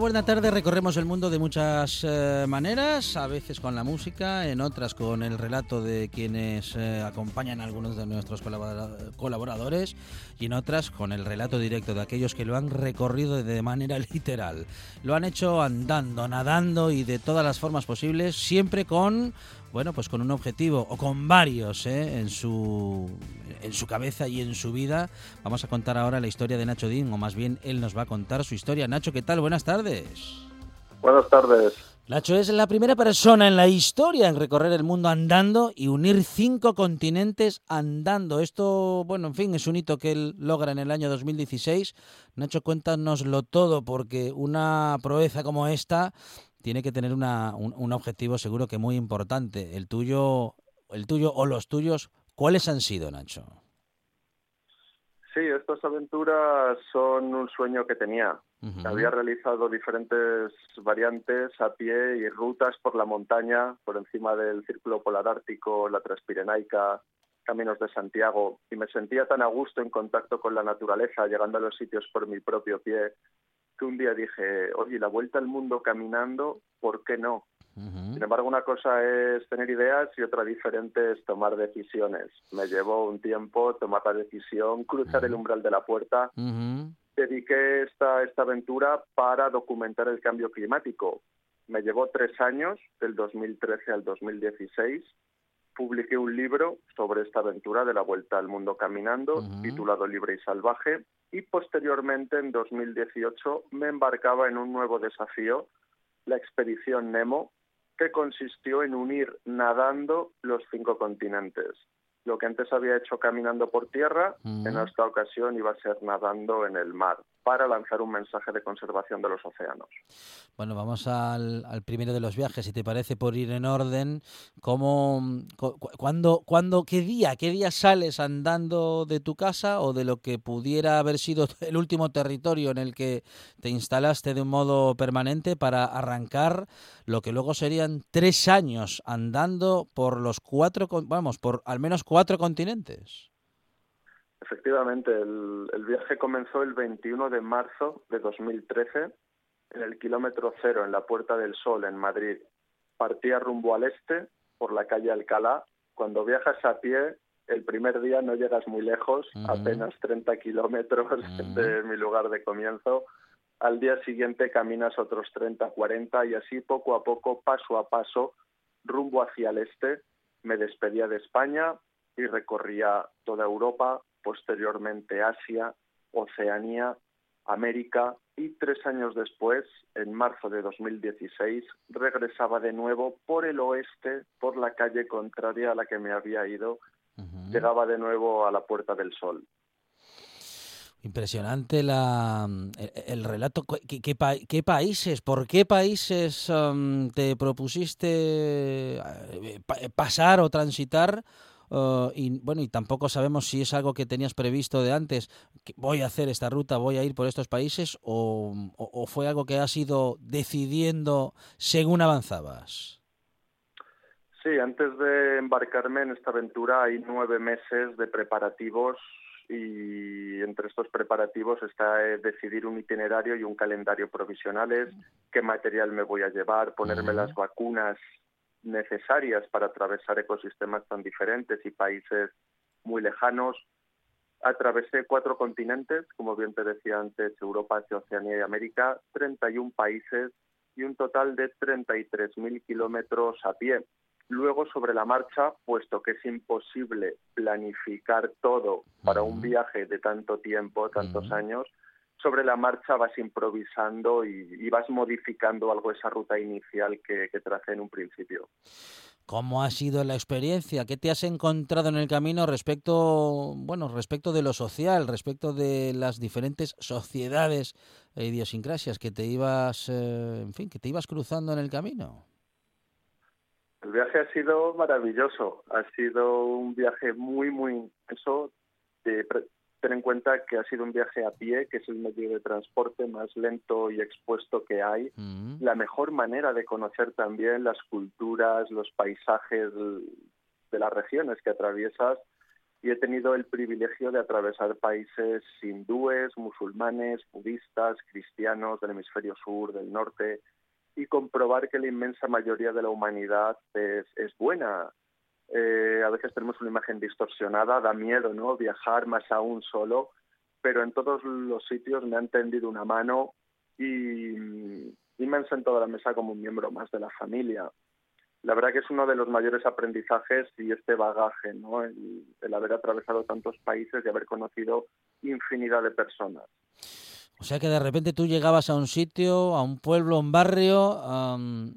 Buena tarde recorremos el mundo de muchas eh, maneras, a veces con la música, en otras con el relato de quienes eh, acompañan a algunos de nuestros colaboradores y en otras con el relato directo de aquellos que lo han recorrido de manera literal. Lo han hecho andando, nadando y de todas las formas posibles, siempre con bueno, pues con un objetivo o con varios ¿eh? en, su, en su cabeza y en su vida. Vamos a contar ahora la historia de Nacho Dean, o más bien él nos va a contar su historia. Nacho, ¿qué tal? Buenas tardes. Buenas tardes. Nacho es la primera persona en la historia en recorrer el mundo andando y unir cinco continentes andando. Esto, bueno, en fin, es un hito que él logra en el año 2016. Nacho, cuéntanoslo todo, porque una proeza como esta tiene que tener una, un, objetivo seguro que muy importante. El tuyo, el tuyo o los tuyos, ¿cuáles han sido, Nacho? Sí, estas aventuras son un sueño que tenía. Había realizado diferentes variantes a pie y rutas por la montaña, por encima del Círculo Polar Ártico, la Transpirenaica, Caminos de Santiago, y me sentía tan a gusto en contacto con la naturaleza, llegando a los sitios por mi propio pie, que un día dije, oye, la vuelta al mundo caminando, ¿por qué no? Sin embargo, una cosa es tener ideas y otra diferente es tomar decisiones. Me llevó un tiempo tomar la decisión, cruzar el umbral de la puerta. Dediqué esta, esta aventura para documentar el cambio climático. Me llevó tres años, del 2013 al 2016. Publiqué un libro sobre esta aventura de la vuelta al mundo caminando, titulado Libre y Salvaje, y posteriormente, en 2018, me embarcaba en un nuevo desafío, la expedición Nemo, que consistió en unir nadando los cinco continentes. Lo que antes había hecho caminando por tierra, en esta ocasión iba a ser nadando en el mar para lanzar un mensaje de conservación de los océanos. Bueno, vamos al, primero de los viajes, si te parece, por ir en orden. ¿Cómo, cuándo, cuándo, qué día, qué día sales andando de tu casa o de lo que pudiera haber sido el último territorio en el que te instalaste de un modo permanente para arrancar lo que luego serían tres años andando por los cuatro, vamos, por al menos cuatro continentes? Efectivamente, el, viaje comenzó el 21 de marzo de 2013 en el kilómetro cero en la Puerta del Sol en Madrid. Partía rumbo al este por la calle Alcalá. Cuando viajas a pie, el primer día no llegas muy lejos, apenas 30 kilómetros de mi lugar de comienzo. Al día siguiente caminas otros 30, 40 y así poco a poco, paso a paso, rumbo hacia el este. Me despedía de España y recorría toda Europa, posteriormente Asia, Oceanía, América y tres años después, en marzo de 2016, regresaba de nuevo por el oeste, por la calle contraria a la que me había ido, llegaba de nuevo a la Puerta del Sol. Impresionante la, el, relato. ¿Qué, qué, países, por qué países um, te propusiste eh, pasar o transitar Uh, y bueno, y tampoco sabemos si es algo que tenías previsto de antes, que voy a hacer esta ruta, voy a ir por estos países, o, fue algo que has ido decidiendo según avanzabas. Sí, antes de embarcarme en esta aventura hay nueve meses de preparativos y entre estos preparativos está eh, decidir un itinerario y un calendario provisionales, qué material me voy a llevar, ponerme las vacunas necesarias para atravesar ecosistemas tan diferentes y países muy lejanos, Atravesé cuatro continentes, como bien te decía antes, Europa, Asia, Oceanía y América, 31 países y un total de 33.000 kilómetros a pie. Luego, sobre la marcha, puesto que es imposible planificar todo para un viaje de tanto tiempo, tantos años, sobre la marcha vas improvisando y, vas modificando algo esa ruta inicial que, que tracé en un principio. ¿Cómo ha sido la experiencia? ¿Qué te has encontrado en el camino respecto, bueno, respecto de lo social, respecto de las diferentes sociedades e idiosincrasias que te ibas, eh, en fin, que te ibas cruzando en el camino? El viaje ha sido maravilloso, ha sido un viaje muy, muy intenso de ten en cuenta que ha sido un viaje a pie, que es el medio de transporte más lento y expuesto que hay. Mm. La mejor manera de conocer también las culturas, los paisajes de las regiones que atraviesas. Y he tenido el privilegio de atravesar países hindúes, musulmanes, budistas, cristianos del hemisferio sur, del norte, y comprobar que la inmensa mayoría de la humanidad es, es buena, eh, a veces tenemos una imagen distorsionada, da miedo, ¿no? Viajar más aún solo, pero en todos los sitios me han tendido una mano y, me han sentado a la mesa como un miembro más de la familia. La verdad que es uno de los mayores aprendizajes y este bagaje, ¿no? el haber atravesado tantos países y haber conocido infinidad de personas. O sea que de repente tú llegabas a un sitio, a un pueblo, a un barrio,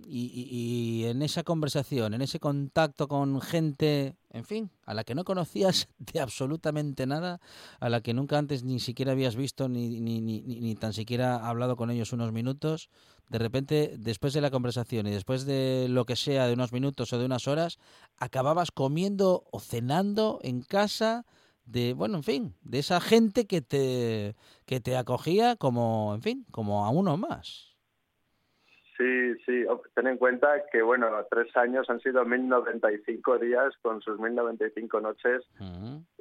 y, en esa conversación, en ese contacto con gente, en fin, a la que no conocías de absolutamente nada, a la que nunca antes ni siquiera habías visto ni, ni, ni, ni tan siquiera hablado con ellos unos minutos, de repente, después de la conversación y después de lo que sea, de unos minutos o de unas horas, acababas comiendo o cenando en casa de, bueno, en fin, de esa gente que te, que te acogía como, en fin, como a uno más. Sí, sí, ten en cuenta que, bueno, tres años han sido 1095 días con sus 1095 noches.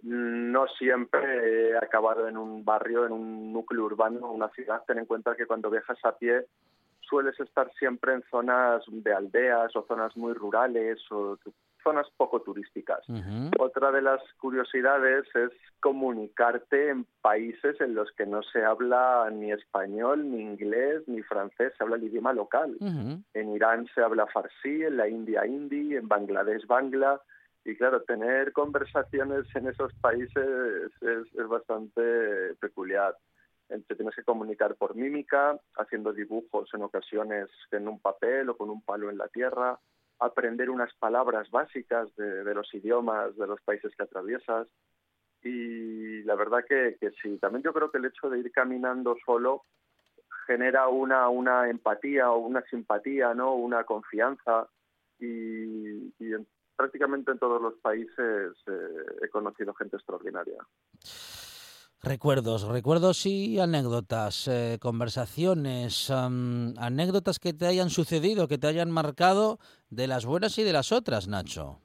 No siempre he acabado en un barrio, en un núcleo urbano, una ciudad. Ten en cuenta que cuando viajas a pie sueles estar siempre en zonas de aldeas o zonas muy rurales o zonas poco turísticas. Otra de las curiosidades es comunicarte en países en los que no se habla ni español, ni inglés, ni francés, se habla el idioma local. En Irán se habla farsi, en la India hindi, en Bangladesh bangla. Y claro, tener conversaciones en esos países es, es bastante peculiar. Te tienes que comunicar por mímica, haciendo dibujos en ocasiones en un papel o con un palo en la tierra aprender unas palabras básicas de, los idiomas de los países que atraviesas. Y la verdad que, sí, también yo creo que el hecho de ir caminando solo genera una, una empatía o una simpatía, ¿no? una confianza. Y, prácticamente en todos los países eh, he conocido gente extraordinaria. Recuerdos, recuerdos y anécdotas, eh, conversaciones, anécdotas que te hayan sucedido, que te hayan marcado de las buenas y de las otras, Nacho.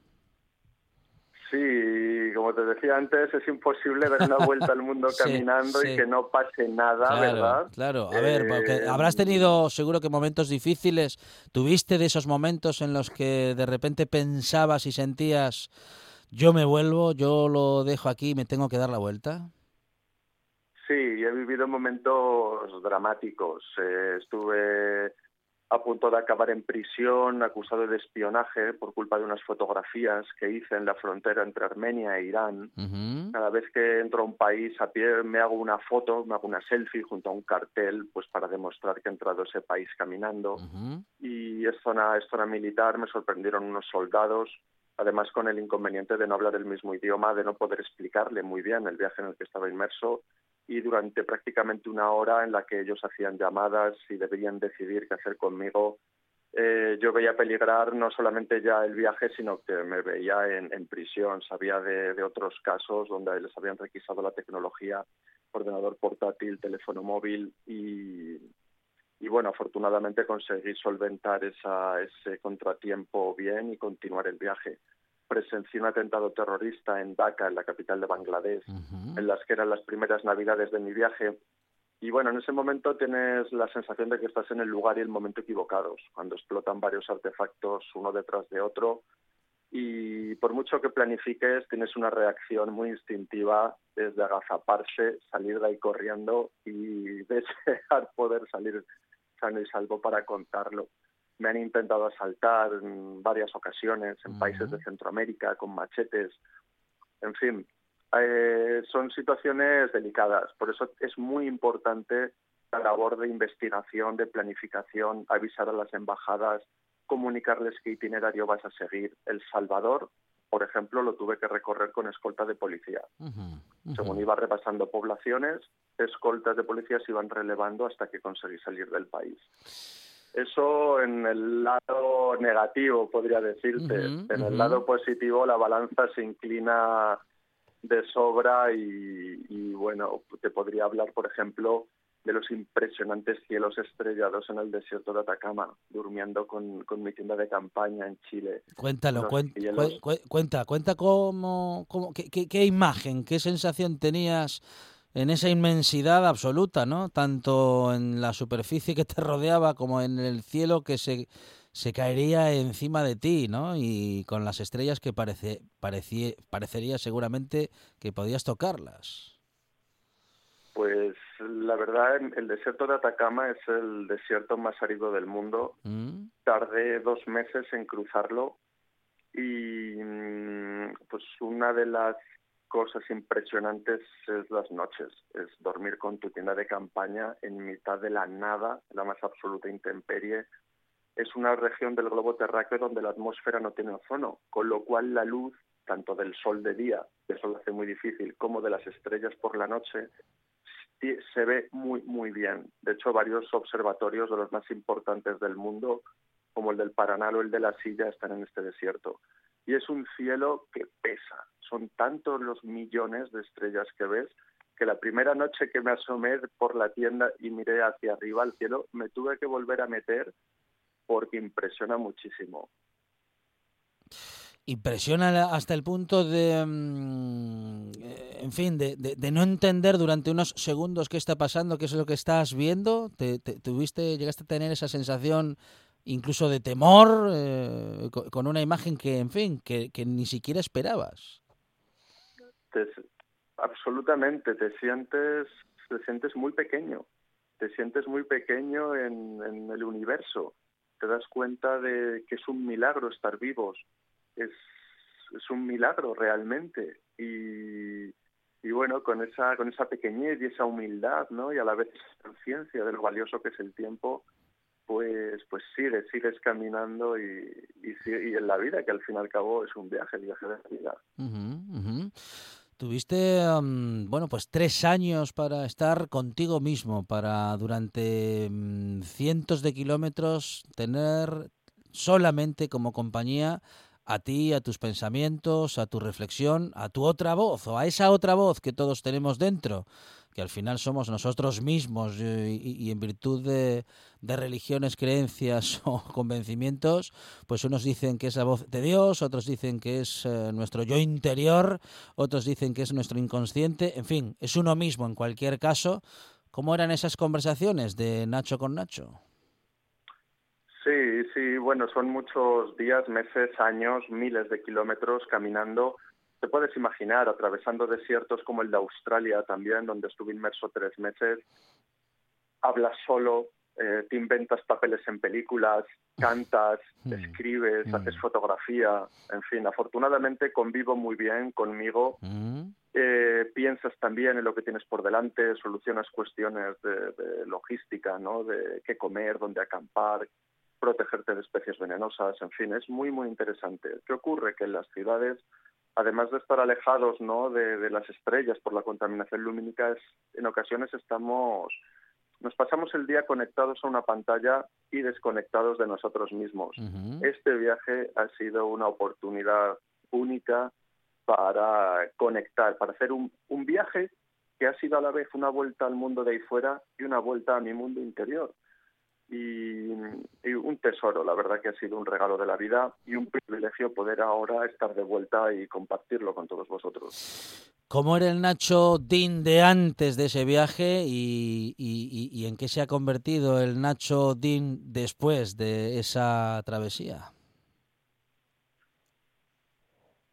Sí, como te decía antes, es imposible dar una vuelta al mundo caminando y que no pase nada, ¿verdad? Claro, a ver, porque eh, habrás tenido seguro que momentos difíciles. ¿Tuviste de esos momentos en los que de repente pensabas y sentías, yo me vuelvo, yo lo dejo aquí, me tengo que dar la vuelta? Sí, he vivido momentos dramáticos. Eh, estuve a punto de acabar en prisión, acusado de espionaje por culpa de unas fotografías que hice en la frontera entre Armenia e Irán. Cada vez que entro a un país a pie me hago una foto, me hago una selfie junto a un cartel, pues para demostrar que he entrado a ese país caminando. Y es zona, es zona militar, me sorprendieron unos soldados, además con el inconveniente de no hablar el mismo idioma, de no poder explicarle muy bien el viaje en el que estaba inmerso y durante prácticamente una hora en la que ellos hacían llamadas y deberían decidir qué hacer conmigo, eh, yo veía peligrar no solamente ya el viaje, sino que me veía en, prisión. Sabía de, otros casos donde les habían requisado la tecnología, ordenador portátil, teléfono móvil y, bueno, afortunadamente conseguí solventar ese contratiempo bien y continuar el viaje presencié un atentado terrorista en Dhaka, en la capital de Bangladesh, en las que eran las primeras navidades de mi viaje. Y bueno, en ese momento tienes la sensación de que estás en el lugar y el momento equivocados, cuando explotan varios artefactos uno detrás de otro. y por mucho que planifiques tienes una reacción muy instintiva desde agazaparse, salir de ahí corriendo y desear poder salir sano y salvo para contarlo. Me han intentado asaltar en varias ocasiones en países de Centroamérica con machetes. En fin, eh, son situaciones delicadas. Por eso es muy importante la labor de investigación, de planificación, avisar a las embajadas, comunicarles qué itinerario vas a seguir. El Salvador, por ejemplo, lo tuve que recorrer con escolta de policía. Según iba repasando poblaciones, escoltas de policía se iban relevando hasta que conseguí salir del país. Eso en el lado negativo, podría decirte. en el lado positivo, la balanza se inclina de sobra y, y, bueno, te podría hablar, por ejemplo, de los impresionantes cielos estrellados en el desierto de Atacama, durmiendo con, mi tienda de campaña en Chile. Cuéntalo, cuenta, cuenta cómo, cómo qué, qué, imagen, qué sensación tenías en esa inmensidad absoluta, ¿no? Tanto en la superficie que te rodeaba como en el cielo que se, se caería encima de ti, ¿no? Y con las estrellas que parece, parecería seguramente que podías tocarlas. Pues la verdad, el desierto de Atacama es el desierto más árido del mundo. Mm. Tardé dos meses en cruzarlo y mm, pues una de las cosas impresionantes es las noches, es dormir con tu tienda de campaña en mitad de la nada, la más absoluta intemperie. Es una región del globo terráqueo donde la atmósfera no tiene ozono, con lo cual la luz, tanto del sol de día, que eso lo hace muy difícil, como de las estrellas por la noche, se ve muy, muy bien. De hecho, varios observatorios de los más importantes del mundo, como el del Paraná o el de la Silla, están en este desierto. Y es un cielo que pesa. Son tantos los millones de estrellas que ves que la primera noche que me asomé por la tienda y miré hacia arriba al cielo, me tuve que volver a meter porque impresiona muchísimo impresiona hasta el punto de, mm, en fin, de, de, no entender durante unos segundos qué está pasando, qué es lo que estás viendo. ¿Te, tuviste, llegaste a tener esa sensación incluso de temor eh, con una imagen que, en fin, que, que ni siquiera esperabas? absolutamente, te sientes, te sientes muy pequeño, te sientes muy pequeño en, en el universo. Te das cuenta de que es un milagro estar vivos, es, es un milagro realmente. Y, y bueno, con esa, con esa pequeñez y esa humildad, ¿no? Y a la vez esa conciencia de lo valioso que es el tiempo, pues, pues sigues, sigues caminando y, y, en la vida, que al fin y al cabo es un viaje, el viaje de la vida. Tuviste, bueno, pues tres años para estar contigo mismo, para durante mm, cientos de kilómetros tener solamente como compañía a ti, a tus pensamientos, a tu reflexión, a tu otra voz o a esa otra voz que todos tenemos dentro, que al final somos nosotros mismos eh, y, en virtud de, religiones, creencias o convencimientos, pues unos dicen que es la voz de Dios, otros dicen que es eh, nuestro yo interior, otros dicen que es nuestro inconsciente, en fin, es uno mismo en cualquier caso. ¿Cómo eran esas conversaciones de Nacho con Nacho? Sí, sí, bueno, son muchos días, meses, años, miles de kilómetros caminando. Te puedes imaginar, atravesando desiertos como el de Australia también, donde estuve inmerso tres meses. Hablas solo, eh, te inventas papeles en películas, cantas, mm. escribes, mm. haces fotografía, en fin, afortunadamente convivo muy bien conmigo. Mm. Eh, piensas también en lo que tienes por delante, solucionas cuestiones de, de logística, ¿no? De qué comer, dónde acampar, protegerte de especies venenosas, en fin, es muy, muy interesante. ¿Qué ocurre? Que en las ciudades, además de estar alejados ¿no? de, las estrellas por la contaminación lumínica, en ocasiones estamos, nos pasamos el día conectados a una pantalla y desconectados de nosotros mismos. Este viaje ha sido una oportunidad única para conectar, para hacer un, un viaje que ha sido a la vez una vuelta al mundo de ahí fuera y una vuelta a mi mundo interior y, un tesoro, la verdad que ha sido un regalo de la vida y un privilegio poder ahora estar de vuelta y compartirlo con todos vosotros. ¿Cómo era el Nacho Dean de antes de ese viaje y, y en qué se ha convertido el Nacho Dean después de esa travesía?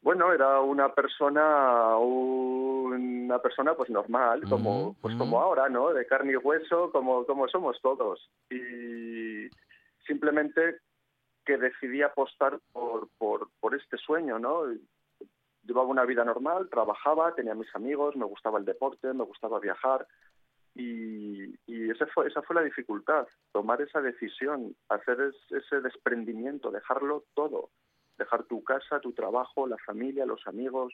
Bueno, era una persona, una persona pues normal, como, pues como ahora, ¿no? De carne y hueso, como, como somos todos. Y simplemente que decidí apostar por, por, por este sueño, ¿no? Llevaba una vida normal, trabajaba, tenía mis amigos, me gustaba el deporte, me gustaba viajar, y, y esa, fue, esa fue la dificultad, tomar esa decisión, hacer ese desprendimiento, dejarlo todo, dejar tu casa, tu trabajo, la familia, los amigos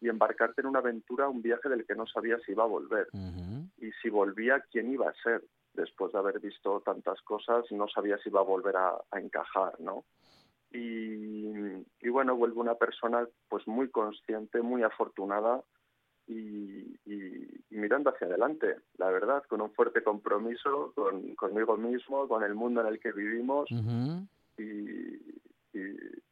y embarcarte en una aventura, un viaje del que no sabía si iba a volver. Y si volvía, ¿quién iba a ser? Después de haber visto tantas cosas, no sabía si iba a volver a, encajar, ¿no? Y, y, bueno, vuelvo una persona pues muy consciente, muy afortunada, y, mirando hacia adelante, la verdad, con un fuerte compromiso con, conmigo mismo, con el mundo en el que vivimos y,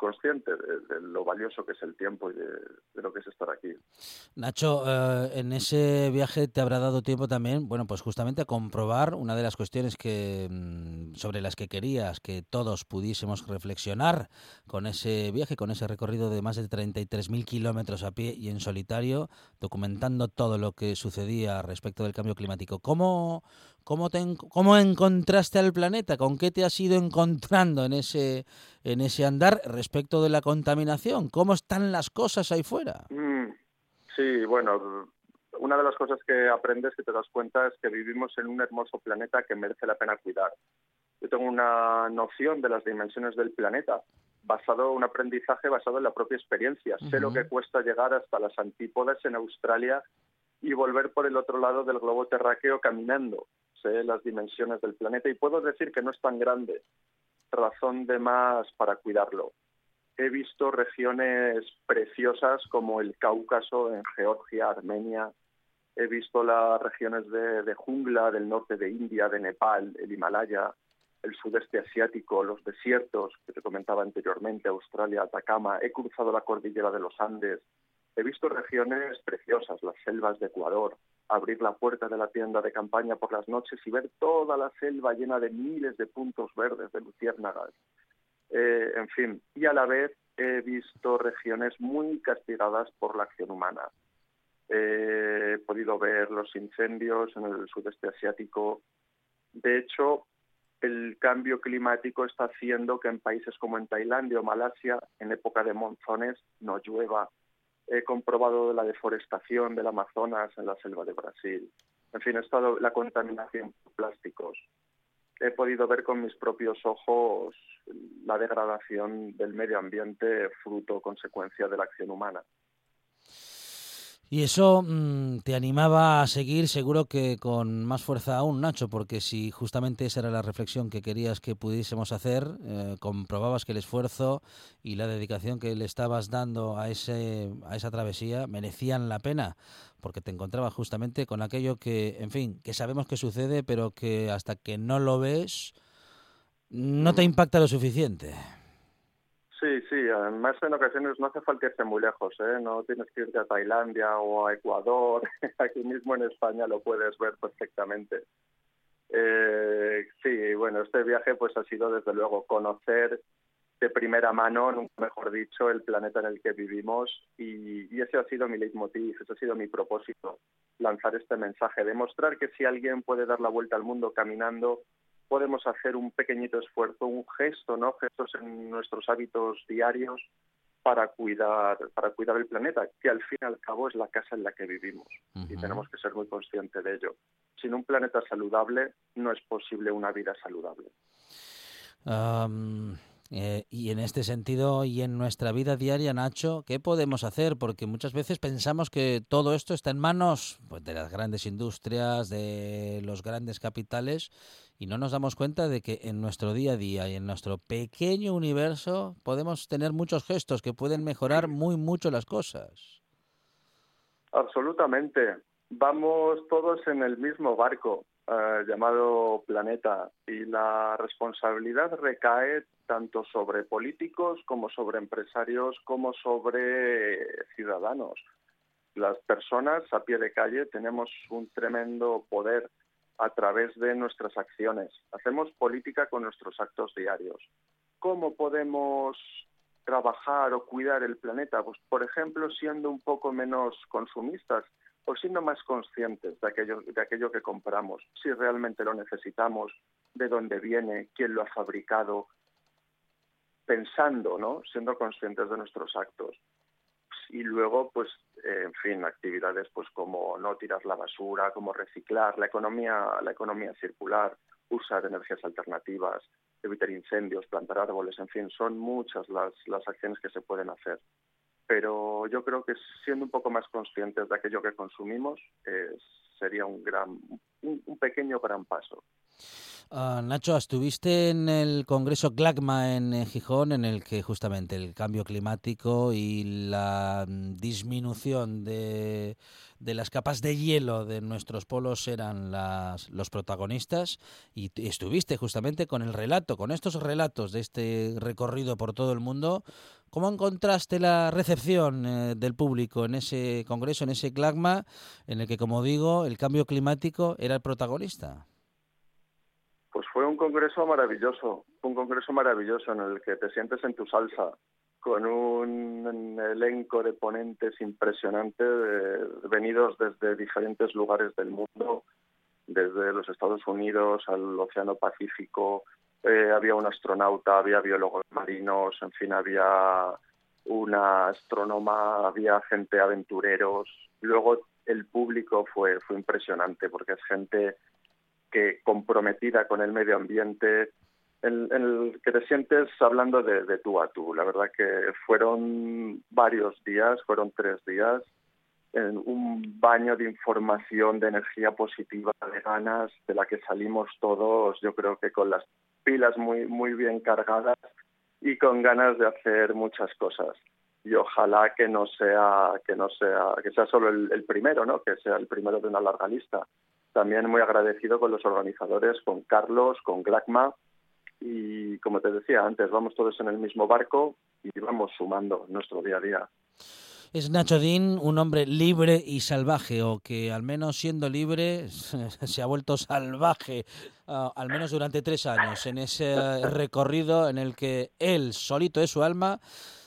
consciente de, lo valioso que es el tiempo y de, lo que es estar aquí. Nacho, eh, en ese viaje te habrá dado tiempo también, bueno, pues justamente a comprobar una de las cuestiones que mm, sobre las que querías que todos pudiésemos reflexionar con ese viaje, con ese recorrido de más de 33.000 kilómetros a pie y en solitario, documentando todo lo que sucedía respecto del cambio climático. ¿Cómo, cómo, te, cómo encontraste al planeta? ¿Con qué te has ido encontrando en ese, en ese andar respecto de la contaminación? ¿Cómo están las cosas ahí fuera? Mm, sí, bueno, una de las cosas que aprendes, que te das cuenta, es que vivimos en un hermoso planeta que merece la pena cuidar. Yo tengo una noción de las dimensiones del planeta, basado un aprendizaje basado en la propia experiencia. Sé lo que cuesta llegar hasta las antípodas en Australia y volver por el otro lado del globo terráqueo caminando. Sé las dimensiones del planeta y puedo decir que no es tan grande razón de más para cuidarlo. He visto regiones preciosas como el Cáucaso en Georgia, Armenia. He visto las regiones de, jungla del norte de India, de Nepal, el Himalaya, el sudeste asiático, los desiertos que te comentaba anteriormente, Australia, Atacama. He cruzado la cordillera de los Andes. He visto regiones preciosas, las selvas de Ecuador, abrir la puerta de la tienda de campaña por las noches y ver toda la selva llena de miles de puntos verdes, de luciérnagas. Eh, en fin, y a la vez he visto regiones muy castigadas por la acción humana. he podido ver los incendios en el sudeste asiático. De hecho, el cambio climático está haciendo que en países como en Tailandia o Malasia, en época de monzones, no llueva he comprobado la deforestación del Amazonas en la selva de Brasil. En fin, he estado la contaminación por plásticos. He podido ver con mis propios ojos la degradación del medio ambiente fruto, consecuencia de la acción humana. Y eso mm, te animaba a seguir seguro que con más fuerza aún, Nacho, porque si justamente esa era la reflexión que querías que pudiésemos hacer, eh, comprobabas que el esfuerzo y la dedicación que le estabas dando a, ese, a esa travesía merecían la pena, porque te encontrabas justamente con aquello que, en fin, que sabemos que sucede, pero que hasta que no lo ves, no te impacta lo suficiente. Sí, sí, además en ocasiones no hace falta irse muy lejos, ¿eh? no tienes que irte a Tailandia o a Ecuador, aquí mismo en España lo puedes ver perfectamente. Eh, sí, bueno, este viaje pues ha sido desde luego conocer de primera mano, mejor dicho, el planeta en el que vivimos y, y ese ha sido mi leitmotiv, ese ha sido mi propósito, lanzar este mensaje, demostrar que si alguien puede dar la vuelta al mundo caminando, podemos hacer un pequeñito esfuerzo, un gesto, ¿no? Gestos en nuestros hábitos diarios para cuidar, para cuidar el planeta, que al fin y al cabo es la casa en la que vivimos y tenemos que ser muy conscientes de ello. Sin un planeta saludable no es posible una vida saludable. Eh, y en este sentido y en nuestra vida diaria, Nacho, ¿qué podemos hacer? Porque muchas veces pensamos que todo esto está en manos pues, de las grandes industrias, de los grandes capitales, y no nos damos cuenta de que en nuestro día a día y en nuestro pequeño universo podemos tener muchos gestos que pueden mejorar muy mucho las cosas. Absolutamente. Vamos todos en el mismo barco. Eh, llamado Planeta y la responsabilidad recae tanto sobre políticos como sobre empresarios como sobre ciudadanos. Las personas a pie de calle tenemos un tremendo poder a través de nuestras acciones. Hacemos política con nuestros actos diarios. ¿Cómo podemos trabajar o cuidar el planeta? Pues, por ejemplo, siendo un poco menos consumistas o siendo más conscientes de aquello, de aquello que compramos, si realmente lo necesitamos, de dónde viene, quién lo ha fabricado, pensando, ¿no? Siendo conscientes de nuestros actos. Y luego, pues, eh, en fin, actividades pues como no tirar la basura, como reciclar, la economía, la economía circular, usar energías alternativas, evitar incendios, plantar árboles, en fin, son muchas las, las acciones que se pueden hacer. Pero yo creo que siendo un poco más conscientes de aquello que consumimos eh, sería un gran, un, pequeño gran paso. Ah, Nacho, estuviste en el Congreso GLACMA en Gijón, en el que justamente el cambio climático y la mm, disminución de de las capas de hielo de nuestros polos eran las, los protagonistas y estuviste justamente con el relato, con estos relatos de este recorrido por todo el mundo. ¿Cómo encontraste la recepción eh, del público en ese congreso, en ese clagma, en el que, como digo, el cambio climático era el protagonista? Pues fue un congreso maravilloso, un congreso maravilloso en el que te sientes en tu salsa, con un elenco de ponentes impresionante venidos desde diferentes lugares del mundo, desde los Estados Unidos al Océano Pacífico. Eh, había un astronauta, había biólogos marinos, en fin, había una astrónoma, había gente aventureros. Luego el público fue, fue impresionante porque es gente que comprometida con el medio ambiente, en, el que te sientes hablando de, tú a tú. La verdad que fueron varios días, fueron tres días, en un baño de información, de energía positiva, de ganas, de la que salimos todos, yo creo que con las pilas muy, muy bien cargadas y con ganas de hacer muchas cosas. Y ojalá que no sea, que no sea, que sea solo el, primero, ¿no? Que sea el primero de una larga lista. También muy agradecido con los organizadores, con Carlos, con Glacma, y como te decía antes, vamos todos en el mismo barco y vamos sumando nuestro día a día. Es Nacho Dean un hombre libre y salvaje, o que al menos siendo libre se ha vuelto salvaje, ah, al menos durante tres años, en ese recorrido en el que él, solito es su alma,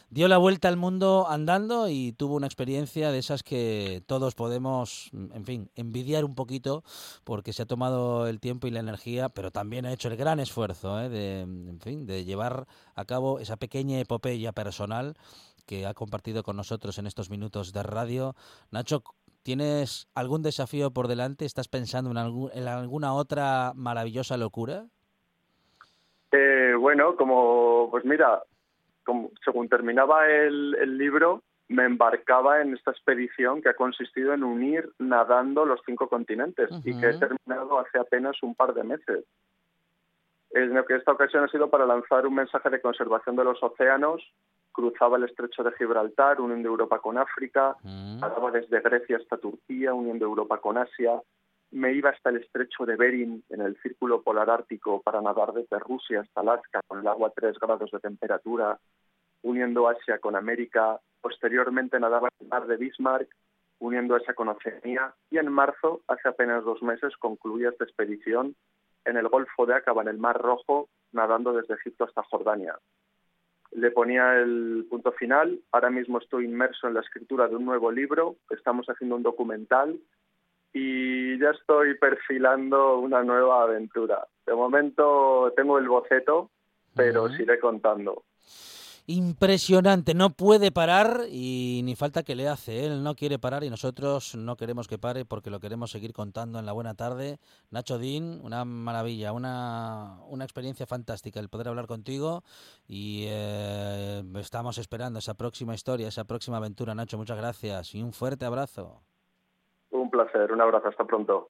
dio la vuelta al mundo andando y tuvo una experiencia de esas que todos podemos, en fin, envidiar un poquito porque se ha tomado el tiempo y la energía, pero también ha hecho el gran esfuerzo ¿eh? de, en fin, de llevar a cabo esa pequeña epopeya personal que ha compartido con nosotros en estos minutos de radio. Nacho, ¿tienes algún desafío por delante? ¿Estás pensando en, en alguna otra maravillosa locura? Eh, bueno, como, pues mira, según terminaba el, libro, me embarcaba en esta expedición que ha consistido en unir nadando los cinco continentes y que he terminado hace apenas un par de meses. En que esta ocasión ha sido para lanzar un mensaje de conservación de los océanos. Cruzaba el estrecho de Gibraltar, uniendo Europa con África, nadaba desde Grecia hasta Turquía, uniendo Europa con Asia. Me iba hasta el estrecho de Bering, en el círculo polar ártico, para nadar desde Rusia hasta Alaska, con el agua a 3 grados de temperatura, uniendo Asia con América. Posteriormente nadaba en el mar de Bismarck, uniendo Asia con Oceanía. Y en marzo, hace apenas dos meses, concluía esta expedición en el Golfo de Aqaba, en el Mar Rojo, nadando desde Egipto hasta Jordania. Le ponía el punto final. Ahora mismo estoy inmerso en la escritura de un nuevo libro. Estamos haciendo un documental y ya estoy perfilando una nueva aventura. De momento tengo el boceto, pero uh iré contando impresionante, no puede parar y ni falta que le hace. Él no quiere parar y nosotros no queremos que pare porque lo queremos seguir contando en la buena tarde. Nacho Dean, una maravilla, una, una experiencia fantástica el poder hablar contigo y eh, estamos esperando esa próxima historia, esa próxima aventura. Nacho, muchas gracias y un fuerte abrazo. Un placer, un abrazo, hasta pronto.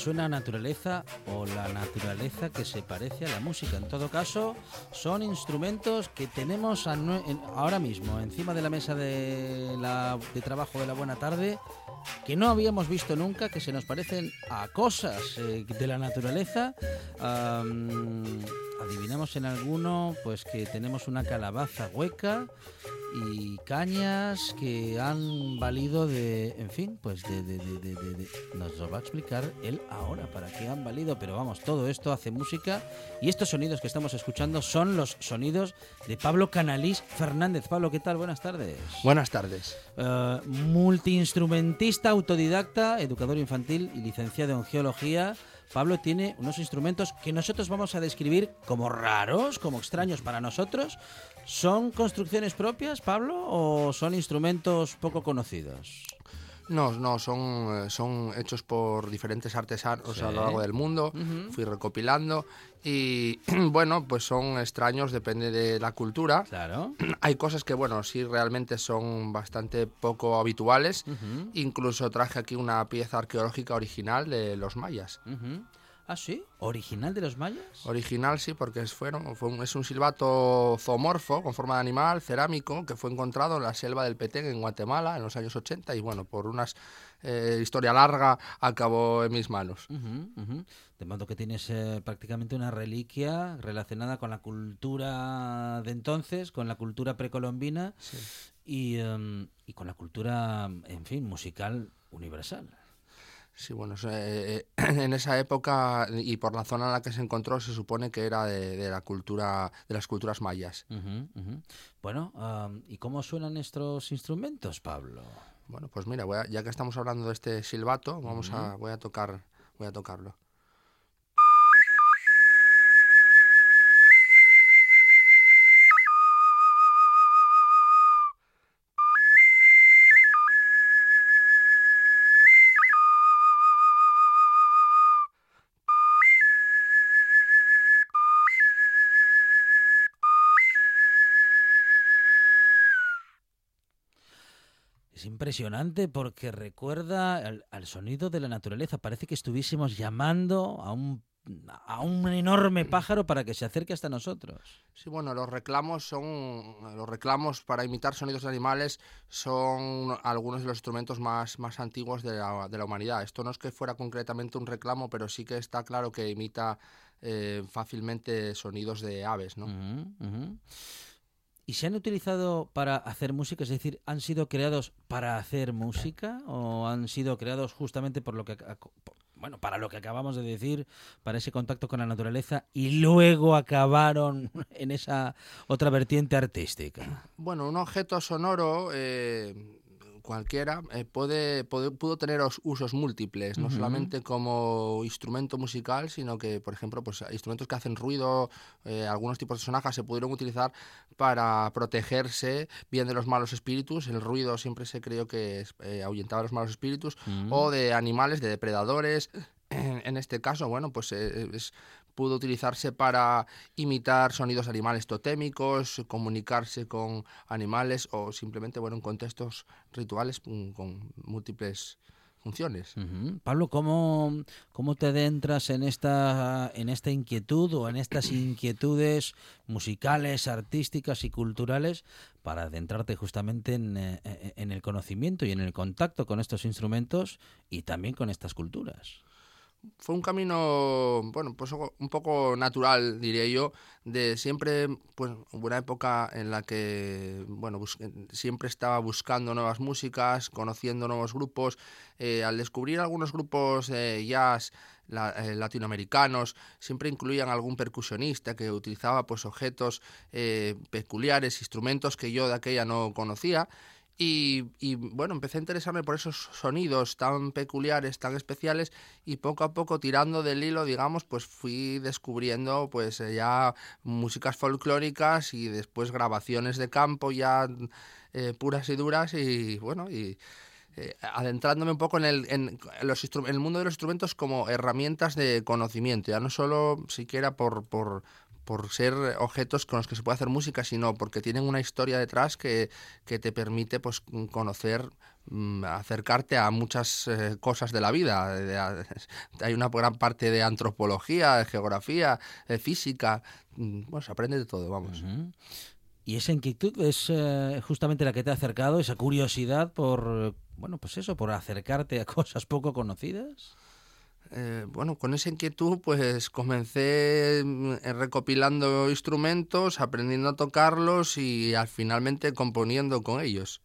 Suena naturaleza o la naturaleza que se parece a la música. En todo caso, son instrumentos que tenemos ahora mismo encima de la mesa de, trabajo de la buena tarde que no habíamos visto nunca, que se nos parecen a cosas eh, de la naturaleza. Adivinamos en alguno pues que tenemos una calabaza hueca y cañas que han valido de, en fin, pues de, de, de, nos lo va a explicar él ahora para qué han valido, pero vamos, todo esto hace música y estos sonidos que estamos escuchando son los sonidos de Pablo Canalís Fernández. Pablo, ¿qué tal? Buenas tardes. Buenas tardes. Uh, multiinstrumentista, autodidacta, educador infantil y licenciado en geología. Pablo tiene unos instrumentos que nosotros vamos a describir como raros, como extraños para nosotros, ¿Son construcciones propias, Pablo, o son instrumentos poco conocidos? No, no, son, eh, son hechos por diferentes artesanos a lo largo del mundo. Fui recopilando y bueno, pues son extraños, depende de la cultura. Claro. Hay cosas que, bueno, sí realmente son bastante poco habituales. Incluso traje aquí una pieza arqueológica original de los mayas. ¿Ah, sí? ¿Original de los mayas? Original, sí, porque es, fueron, fue un, es un silbato zoomorfo con forma de animal, cerámico, que fue encontrado en la selva del Petén, en Guatemala, en los años 80, y bueno, por una eh, historia larga acabó en mis manos. De modo que tienes eh, prácticamente una reliquia relacionada con la cultura de entonces, con la cultura precolombina y, em, y con la cultura, en fin, musical universal. Sí, bueno, eh, en esa época y por la zona en la que se encontró se supone que era de, la cultura, de las culturas mayas. Bueno, ¿y cómo suenan estos instrumentos, Pablo? Bueno, pues mira, ya que estamos hablando de este silbato, vamos a, voy a tocar, voy a tocarlo. Es impresionante porque recuerda al, sonido de la naturaleza. Parece que estuviésemos llamando a un a un enorme pájaro para que se acerque hasta nosotros. Sí, bueno, los reclamos son los reclamos para imitar sonidos de animales son algunos de los instrumentos más, más antiguos de la, de la humanidad. Esto no es que fuera concretamente un reclamo, pero sí que está claro que imita eh, fácilmente sonidos de aves, ¿no? ¿Y se han utilizado para hacer música? Es decir, ¿han sido creados para hacer música o han sido creados justamente por lo que bueno, para lo que acabamos de decir, para ese contacto con la naturaleza y luego acabaron en esa otra vertiente artística? Bueno, un objeto sonoro eh, cualquiera eh, puede, pudo tener usos múltiples, no solamente como instrumento musical, sino que, por ejemplo, pues instrumentos que hacen ruido, eh, algunos tipos de sonajas se pudieron utilizar para protegerse bien de los malos espíritus. El ruido siempre se creyó que eh, ahuyentaba los malos espíritus, o de animales, de depredadores. En, este caso, bueno, pues es pudo utilizarse para imitar sonidos animales totémicos, comunicarse con animales o simplemente, bueno, en contextos rituales mm, con, múltiples funciones. Pablo, ¿cómo, ¿cómo te adentras en esta, en esta inquietud o en estas inquietudes musicales, artísticas y culturales para adentrarte justamente en, eh, en el conocimiento y en el contacto con estos instrumentos y también con estas culturas? Fue un camino, bueno, pues un poco natural, diría yo, de siempre, pues una época en la que, bueno, siempre estaba buscando nuevas músicas, conociendo nuevos grupos. Eh, al descubrir algunos grupos de jazz eh, latinoamericanos, siempre incluían algún percusionista que utilizaba pues objetos eh, peculiares, instrumentos que yo de aquella no conocía Y, bueno, empecé a interesarme por esos sonidos tan peculiares, tan especiales y poco a poco tirando del hilo, digamos, pues fui descubriendo pues eh, ya músicas folclóricas y después grabaciones de campo ya eh, puras y duras y bueno, y eh, adentrándome un poco en el, en, los en el mundo de los instrumentos como herramientas de conocimiento, ya no solo siquiera por, por ser objetos con los que se puede hacer música, sino porque tienen una historia detrás que, que te permite pues, conocer, mm, acercarte a muchas eh, cosas de la vida. hay una gran parte de antropología, de geografía, de física. Se aprende de todo, vamos. Y esa inquietud es eh, justamente la que te ha acercado, esa curiosidad por, bueno, pues eso, por acercarte a cosas poco conocidas. Eh, bueno, con esa inquietud pues comencé mm, recopilando instrumentos, aprendiendo a tocarlos y al finalmente componiendo con ellos.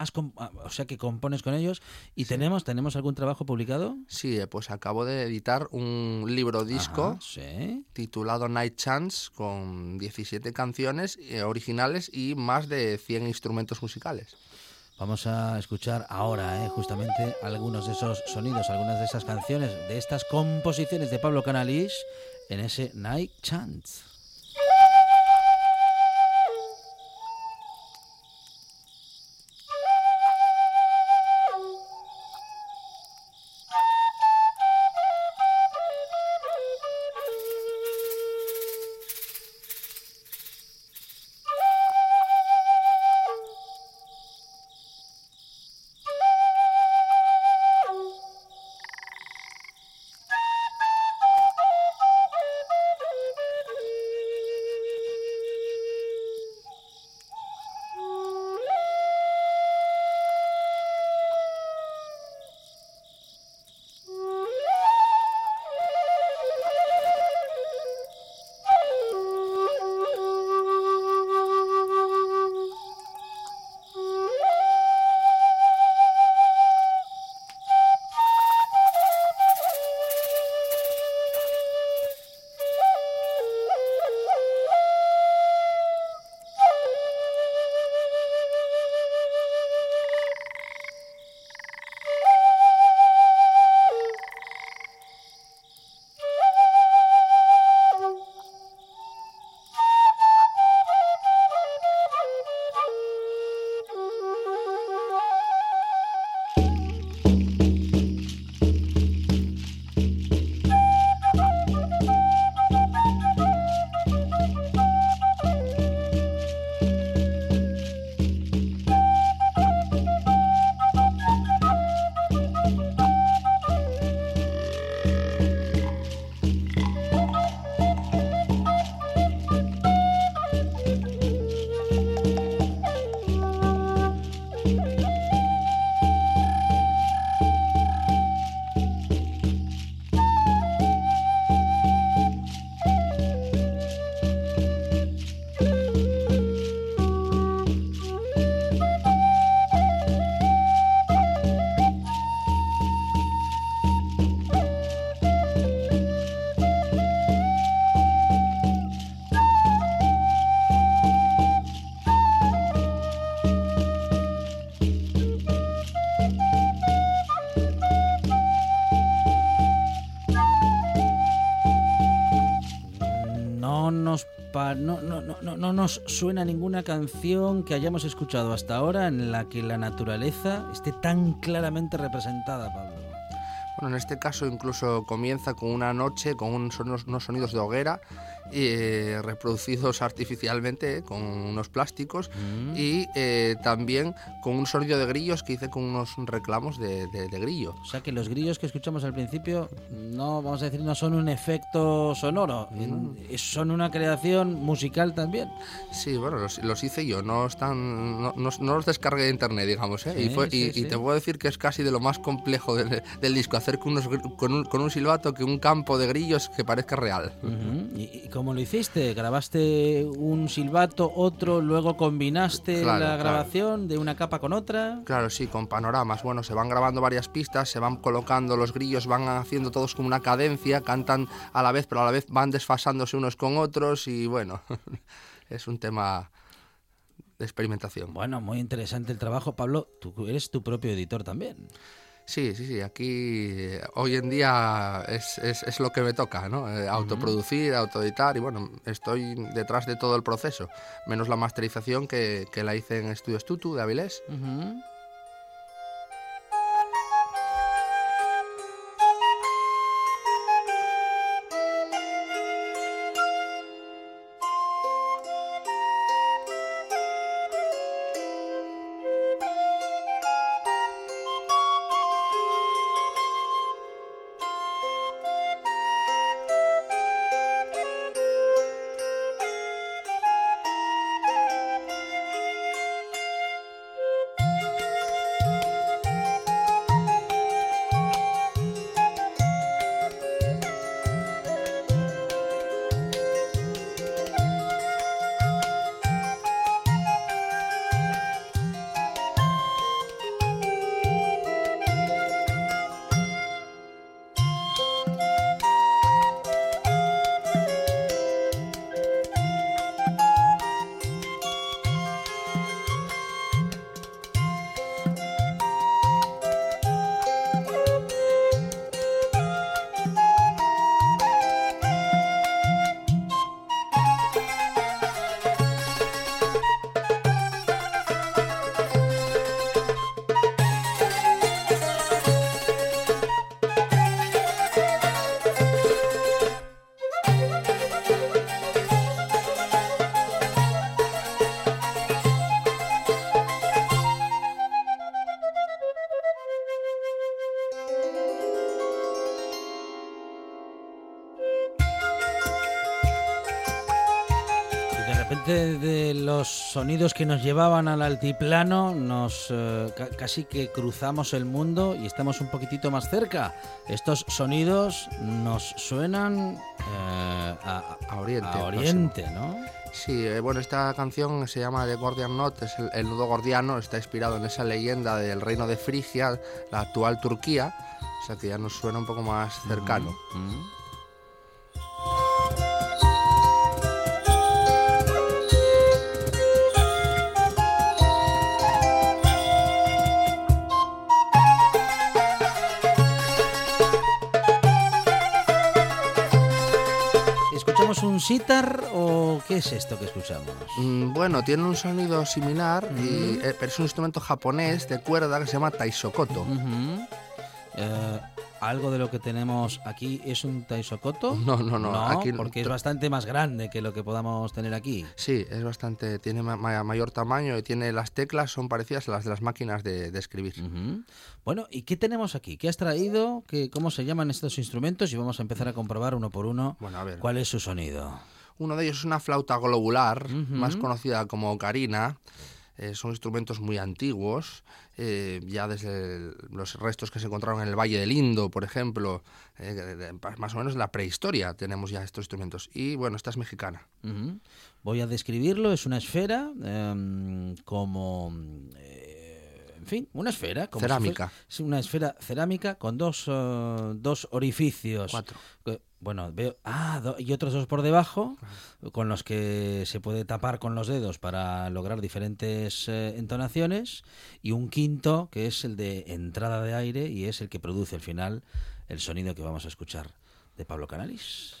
Ah, o sea que compones con ellos y tenemos tenemos algún trabajo publicado sí eh, pues acabo de editar un libro disco titulado Night Chance con 17 canciones eh, originales y más de 100 instrumentos musicales Vamos a escuchar ahora, eh, justamente, algunos de esos sonidos, algunas de esas canciones, de estas composiciones de Pablo Canalis en ese Night No, no, no, no nos suena ninguna canción que hayamos escuchado hasta ahora en la que la naturaleza esté tan claramente representada, Pablo. Bueno, en este caso incluso comienza con una noche, con unos sonidos de hoguera eh, reproducidos artificialmente con unos plásticos mm. y eh, también con un sonido de grillos que hice con unos reclamos de, grillo. O sea que los grillos que escuchamos al principio no, vamos a decir, no son un efecto sonoro, mm. son una creación musical también. Sí, bueno, los, hice yo, no están, no, los descargué de internet, digamos, ¿eh? y, te puedo decir que es casi de lo más complejo del, disco, hacer con, unos, con, un, con, un, silbato que un campo de grillos que parezca real. ¿Y, ¿Cómo lo hiciste? ¿Grabaste un silbato, otro, luego combinaste la grabación de una capa con otra? Claro, sí, con panoramas. Bueno, se van grabando varias pistas, se van colocando los grillos, van haciendo todos como una cadencia, cantan a la vez, pero a la vez van desfasándose unos con otros y bueno, es un tema experimentación. Bueno, muy interesante el trabajo. Pablo, tú eres tu propio editor también. Sí, sí, sí. Aquí eh, hoy en día es, es, lo que me toca, ¿no? Eh, autoproducir, autoeditar y bueno, estoy detrás de todo el proceso, menos la masterización que, que la hice en Estudios Tutu de Avilés. Sonidos que nos llevaban al altiplano, nos eh, casi que cruzamos el mundo y estamos un poquitito más cerca. Estos sonidos nos suenan eh, a, Oriente, ¿no? Sí, eh, bueno, esta canción se llama The Gordian Knot, es el, nudo gordiano, está inspirado en esa leyenda del reino de Frigia, la actual Turquía, o sea que ya nos suena un poco más cercano. Un sitar o qué es esto que escuchamos? Mm, bueno, tiene un sonido similar, eh, pero es un instrumento japonés de cuerda que se llama taisokoto algo de lo que tenemos aquí es un Taisokoto? No, no, no. aquí porque es bastante más grande que lo que podamos tener aquí. Sí, es bastante, tiene mayor tamaño y tiene las teclas son parecidas a las de las máquinas de, escribir. Bueno, ¿y qué tenemos aquí? ¿Qué has traído? ¿Qué, ¿Cómo se llaman estos instrumentos? Y vamos a empezar a comprobar uno por uno bueno, a ver. cuál es su sonido. Uno de ellos es una flauta globular, más conocida como carina. Eh, son instrumentos muy antiguos, eh, ya desde los restos que se encontraron en el Valle del Indo, por ejemplo, eh, más o menos la prehistoria tenemos ya estos instrumentos. Y bueno, esta es mexicana. Voy a describirlo, es una esfera em, como en fin, una esfera. Como cerámica. una esfera cerámica con dos, dos orificios. Cuatro. Bueno, veo. Ah, y otros dos por debajo, con los que se puede tapar con los dedos para lograr diferentes eh, entonaciones. Y un quinto, que es el de entrada de aire y es el que produce al final el sonido que vamos a escuchar de Pablo Canalis.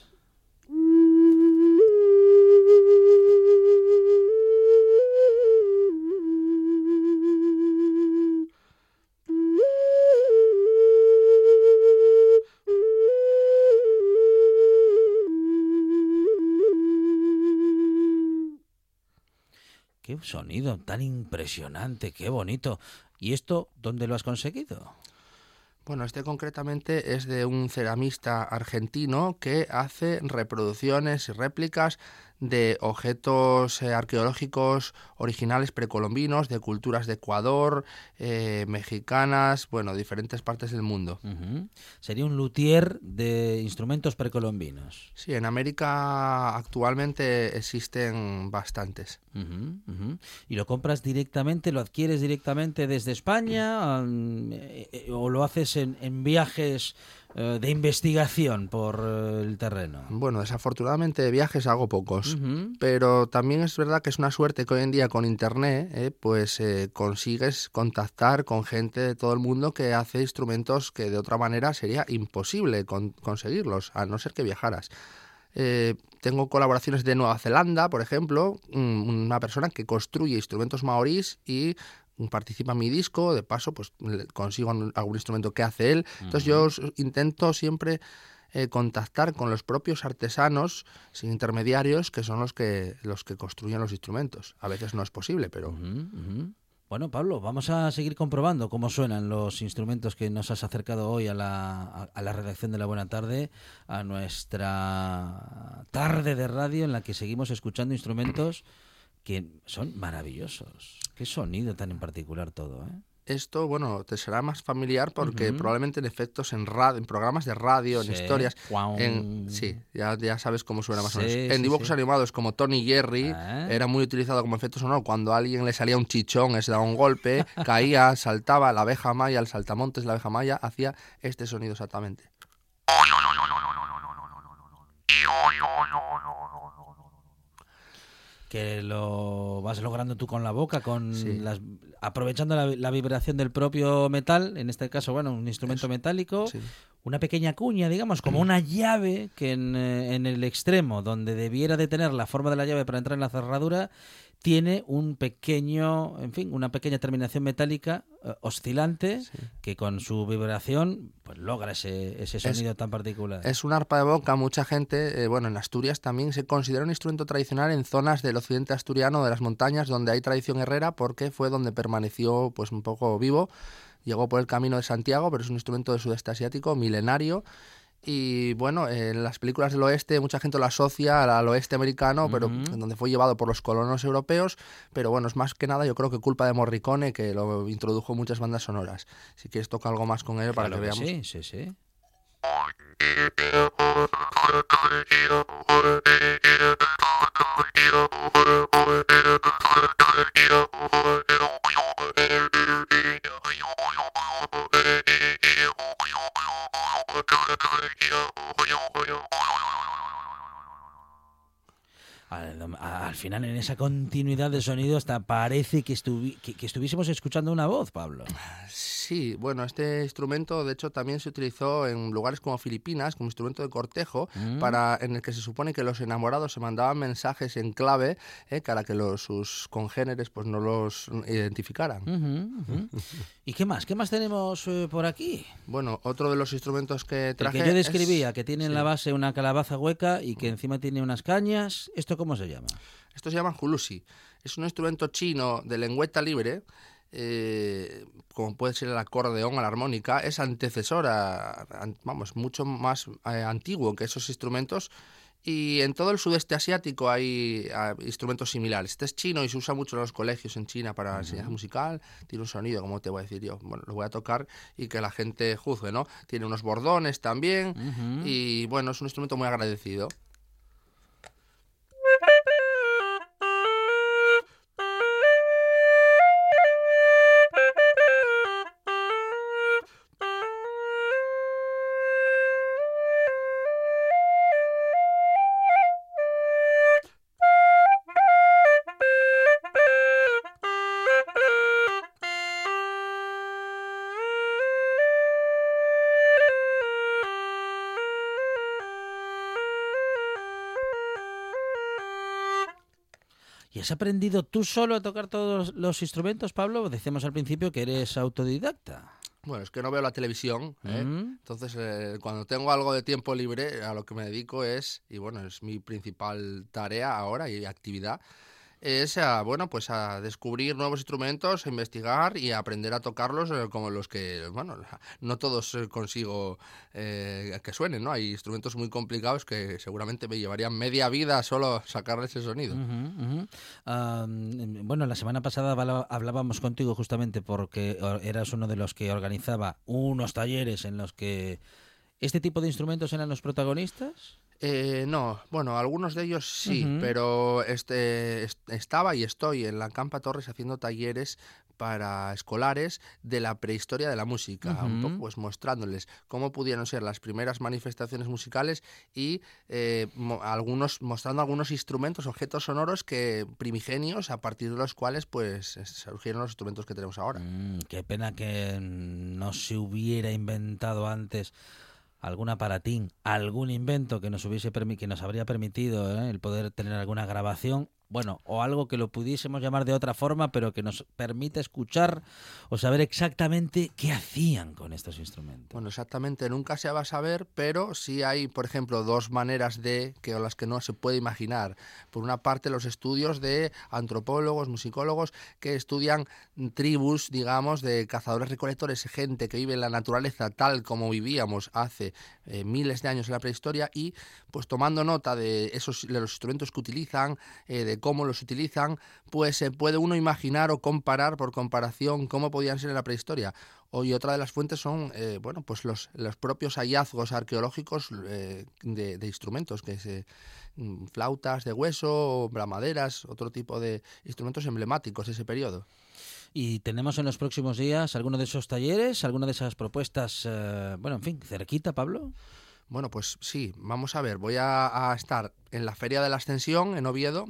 Qué sonido tan impresionante, qué bonito. ¿Y esto dónde lo has conseguido? Bueno, este concretamente es de un ceramista argentino que hace reproducciones y réplicas de objetos eh, arqueológicos originales precolombinos, de culturas de Ecuador, eh, mexicanas, bueno, diferentes partes del mundo. Sería un luthier de instrumentos precolombinos. Sí, en América actualmente existen bastantes. ¿Y lo compras directamente, lo adquieres directamente desde España eh, o lo haces en, en viajes? Eh, de investigación por eh, el terreno? Bueno, desafortunadamente viajes hago pocos, pero también es verdad que es una suerte que hoy en día con Internet eh, pues consigues contactar con gente de todo el mundo que hace instrumentos que de otra manera sería imposible conseguirlos, a no ser que viajaras. tengo colaboraciones de Nueva Zelanda, por ejemplo, una persona que construye instrumentos maorís y participa en mi disco, de paso, pues consigo algún instrumento que hace él. Entonces yo intento siempre eh, contactar con los propios artesanos sin intermediarios, que son los que los que construyen los instrumentos. A veces no es posible, pero. Bueno, Pablo, vamos a seguir comprobando cómo suenan los instrumentos que nos has acercado hoy a la, a la redacción de la Buena Tarde, a nuestra tarde de radio en la que seguimos escuchando instrumentos que son maravillosos. Qué sonido tan en particular todo, ¿eh? Esto, bueno, te será más familiar porque probablemente en efectos en radio, en programas de radio, en historias, en, sí, ya, ya sabes cómo suena más o menos. En dibujos animados como Tony Jerry ah. era muy utilizado como efecto sonoro cuando a alguien le salía un chichón, se daba un golpe, caía, saltaba, la abeja maya, el saltamontes, la abeja maya hacía este sonido exactamente que lo vas logrando tú con la boca, con las, aprovechando la, vibración del propio metal, en este caso, bueno, un instrumento metálico, una pequeña cuña, digamos, como una llave que en, eh, en, el extremo, donde debiera de tener la forma de la llave para entrar en la cerradura, tiene un pequeño, en fin, una pequeña terminación metálica eh, oscilante que con su vibración pues logra ese, ese sonido tan particular. Es un arpa de boca, mucha gente, eh, bueno, en Asturias también se considera un instrumento tradicional en zonas del occidente asturiano, de las montañas, donde hay tradición herrera, porque fue donde permaneció pues un poco vivo. Llegó por el camino de Santiago, pero es un instrumento del sudeste asiático, milenario, y bueno, en las películas del oeste mucha gente lo asocia al, oeste americano, pero donde fue llevado por los colonos europeos. Pero bueno, es más que nada yo creo que culpa de Morricone, que lo introdujo muchas bandas sonoras. Si quieres tocar algo más con él para que, veamos. Sí, sí, sí. Ха-ха-ха, я понял, понял. Al, final, en esa continuidad de sonido, hasta parece que, que, estuviésemos escuchando una voz, Pablo. Sí, bueno, este instrumento, de hecho, también se utilizó en lugares como Filipinas, como instrumento de cortejo, mm. para, en el que se supone que los enamorados se mandaban mensajes en clave eh, para que los, sus congéneres pues, no los identificaran. ¿Y qué más? ¿Qué más tenemos eh, por aquí? Bueno, otro de los instrumentos que traje. que yo describía, que tiene en la base una calabaza hueca y que encima tiene unas cañas. ¿Esto cómo se llama? Esto se llama hulusi. Es un instrumento chino de lengüeta libre. Eh, como puede ser el acordeón o la armónica, es antecesora, vamos, mucho más eh, antiguo que esos instrumentos y en todo el sudeste asiático hay instrumentos similares. Este es chino y se usa mucho en los colegios en China para enseñanza musical. Tiene un sonido, como te voy a decir yo. Bueno, lo voy a tocar y que la gente juzgue, ¿no? Tiene unos bordones también. Y bueno, es un instrumento muy agradecido. Aprendido tú solo a tocar todos los instrumentos, Pablo? Decíamos al principio que eres autodidacta. Bueno, es que no veo la televisión, ¿eh? mm. entonces eh, cuando tengo algo de tiempo libre a lo que me dedico es, y bueno, es mi principal tarea ahora y actividad, es a, bueno, pues a descubrir nuevos instrumentos, a investigar y a aprender a tocarlos eh, como los que, bueno, no todos eh, consigo eh, que suenen, ¿no? Hay instrumentos muy complicados que seguramente me llevarían media vida solo sacarles el sonido. bueno, la semana pasada hablábamos contigo justamente porque eras uno de los que organizaba unos talleres en los que este tipo de instrumentos eran los protagonistas. Eh, no, bueno, algunos de ellos sí, pero este, estaba y estoy en la Campa Torres haciendo talleres para escolares de la prehistoria de la música, un poco pues mostrándoles cómo pudieron ser las primeras manifestaciones musicales y eh, algunos mostrando algunos instrumentos, objetos sonoros que primigenios a partir de los cuales pues surgieron los instrumentos que tenemos ahora. Mm, qué pena que no se hubiera inventado antes algún aparatín, algún invento que nos hubiese que nos habría permitido ¿eh? el poder tener alguna grabación bueno, o algo que lo pudiésemos llamar de otra forma, pero que nos permita escuchar o saber exactamente qué hacían con estos instrumentos. Bueno, exactamente, nunca se va a saber, pero sí hay, por ejemplo, dos maneras de que las que no se puede imaginar. Por una parte, los estudios de antropólogos, musicólogos que estudian tribus, digamos, de cazadores recolectores, gente que vive en la naturaleza tal como vivíamos hace eh, miles de años en la prehistoria y pues tomando nota de esos de los instrumentos que utilizan, eh, de cómo los utilizan, pues se puede uno imaginar o comparar por comparación cómo podían ser en la prehistoria. y otra de las fuentes son eh, bueno, pues los, los, propios hallazgos arqueológicos eh, de, instrumentos, que se, mm, flautas de hueso, bramaderas, otro tipo de instrumentos emblemáticos de ese periodo. Y tenemos en los próximos días alguno de esos talleres, alguna de esas propuestas, eh, bueno, en fin, cerquita, Pablo. Bueno, pues sí, vamos a ver, voy a, estar en la Feria de la Ascensión en Oviedo,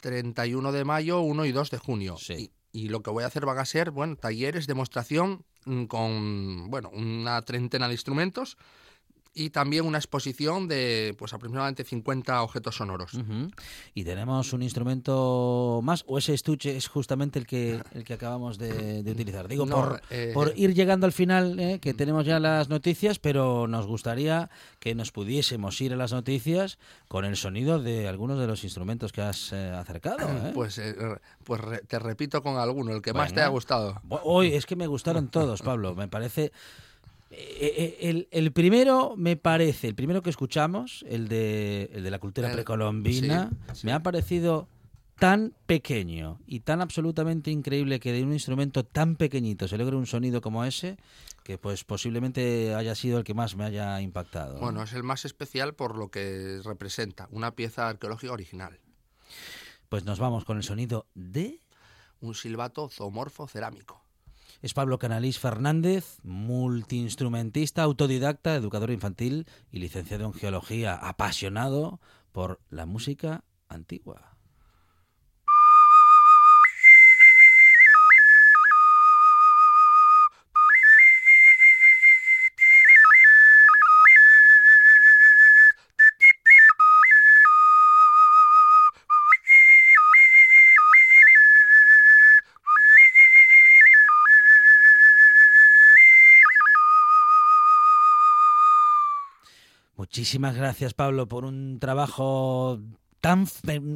31 de mayo, 1 y 2 de junio. Sí. Y, lo que voy a hacer van a ser, bueno, talleres, demostración mm, con, bueno, una treintena de instrumentos y también una exposición de pues aproximadamente 50 objetos sonoros. Y tenemos un instrumento más, o ese estuche es justamente el que, el que acabamos de, utilizar. Digo, por, eh, por, ir llegando al final, eh, que tenemos ya las noticias, pero nos gustaría que nos pudiésemos ir a las noticias con el sonido de algunos de los instrumentos que has eh, acercado. Pues, pues te repito con alguno, el que más te ha gustado. Hoy es que me gustaron todos, Pablo. Me parece eh, eh, el, primero me parece, el primero que escuchamos, el de, el de la cultura precolombina, me ha parecido tan pequeño y tan absolutamente increíble que de un instrumento tan pequeñito se logre un sonido como ese, que pues posiblemente haya sido el que más me haya impactado. Bueno, es el más especial por lo que representa, una pieza arqueológica original. Pues nos vamos con el sonido de... Un silbato zoomorfo cerámico. Es Pablo Canalís Fernández, multiinstrumentista, autodidacta, educador infantil y licenciado en geología, apasionado por la música antigua. Muchísimas gracias, Pablo, por un trabajo tan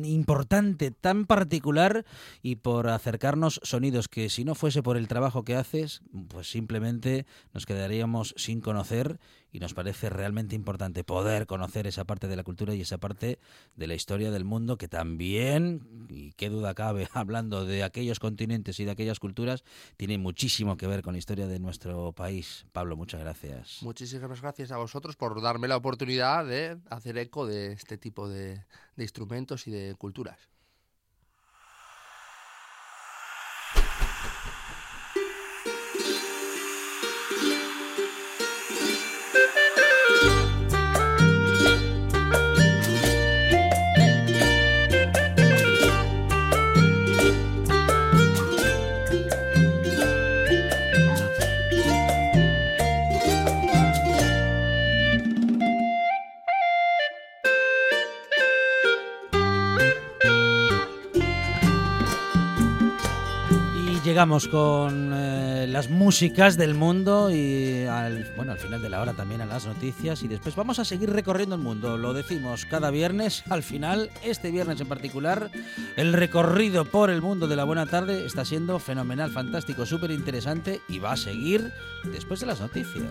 importante, tan particular y por acercarnos sonidos que si no fuese por el trabajo que haces, pues simplemente nos quedaríamos sin conocer y nos parece realmente importante poder conocer esa parte de la cultura y esa parte de la historia del mundo que también, y qué duda cabe, hablando de aquellos continentes y de aquellas culturas, tiene muchísimo que ver con la historia de nuestro país. Pablo, muchas gracias. Muchísimas gracias a vosotros por darme la oportunidad de hacer eco de este tipo de, de instrumentos y de culturas. Llegamos con eh, las músicas del mundo y al, bueno, al final de la hora también a las noticias y después vamos a seguir recorriendo el mundo. Lo decimos cada viernes, al final, este viernes en particular, el recorrido por el mundo de la buena tarde está siendo fenomenal, fantástico, súper interesante y va a seguir después de las noticias.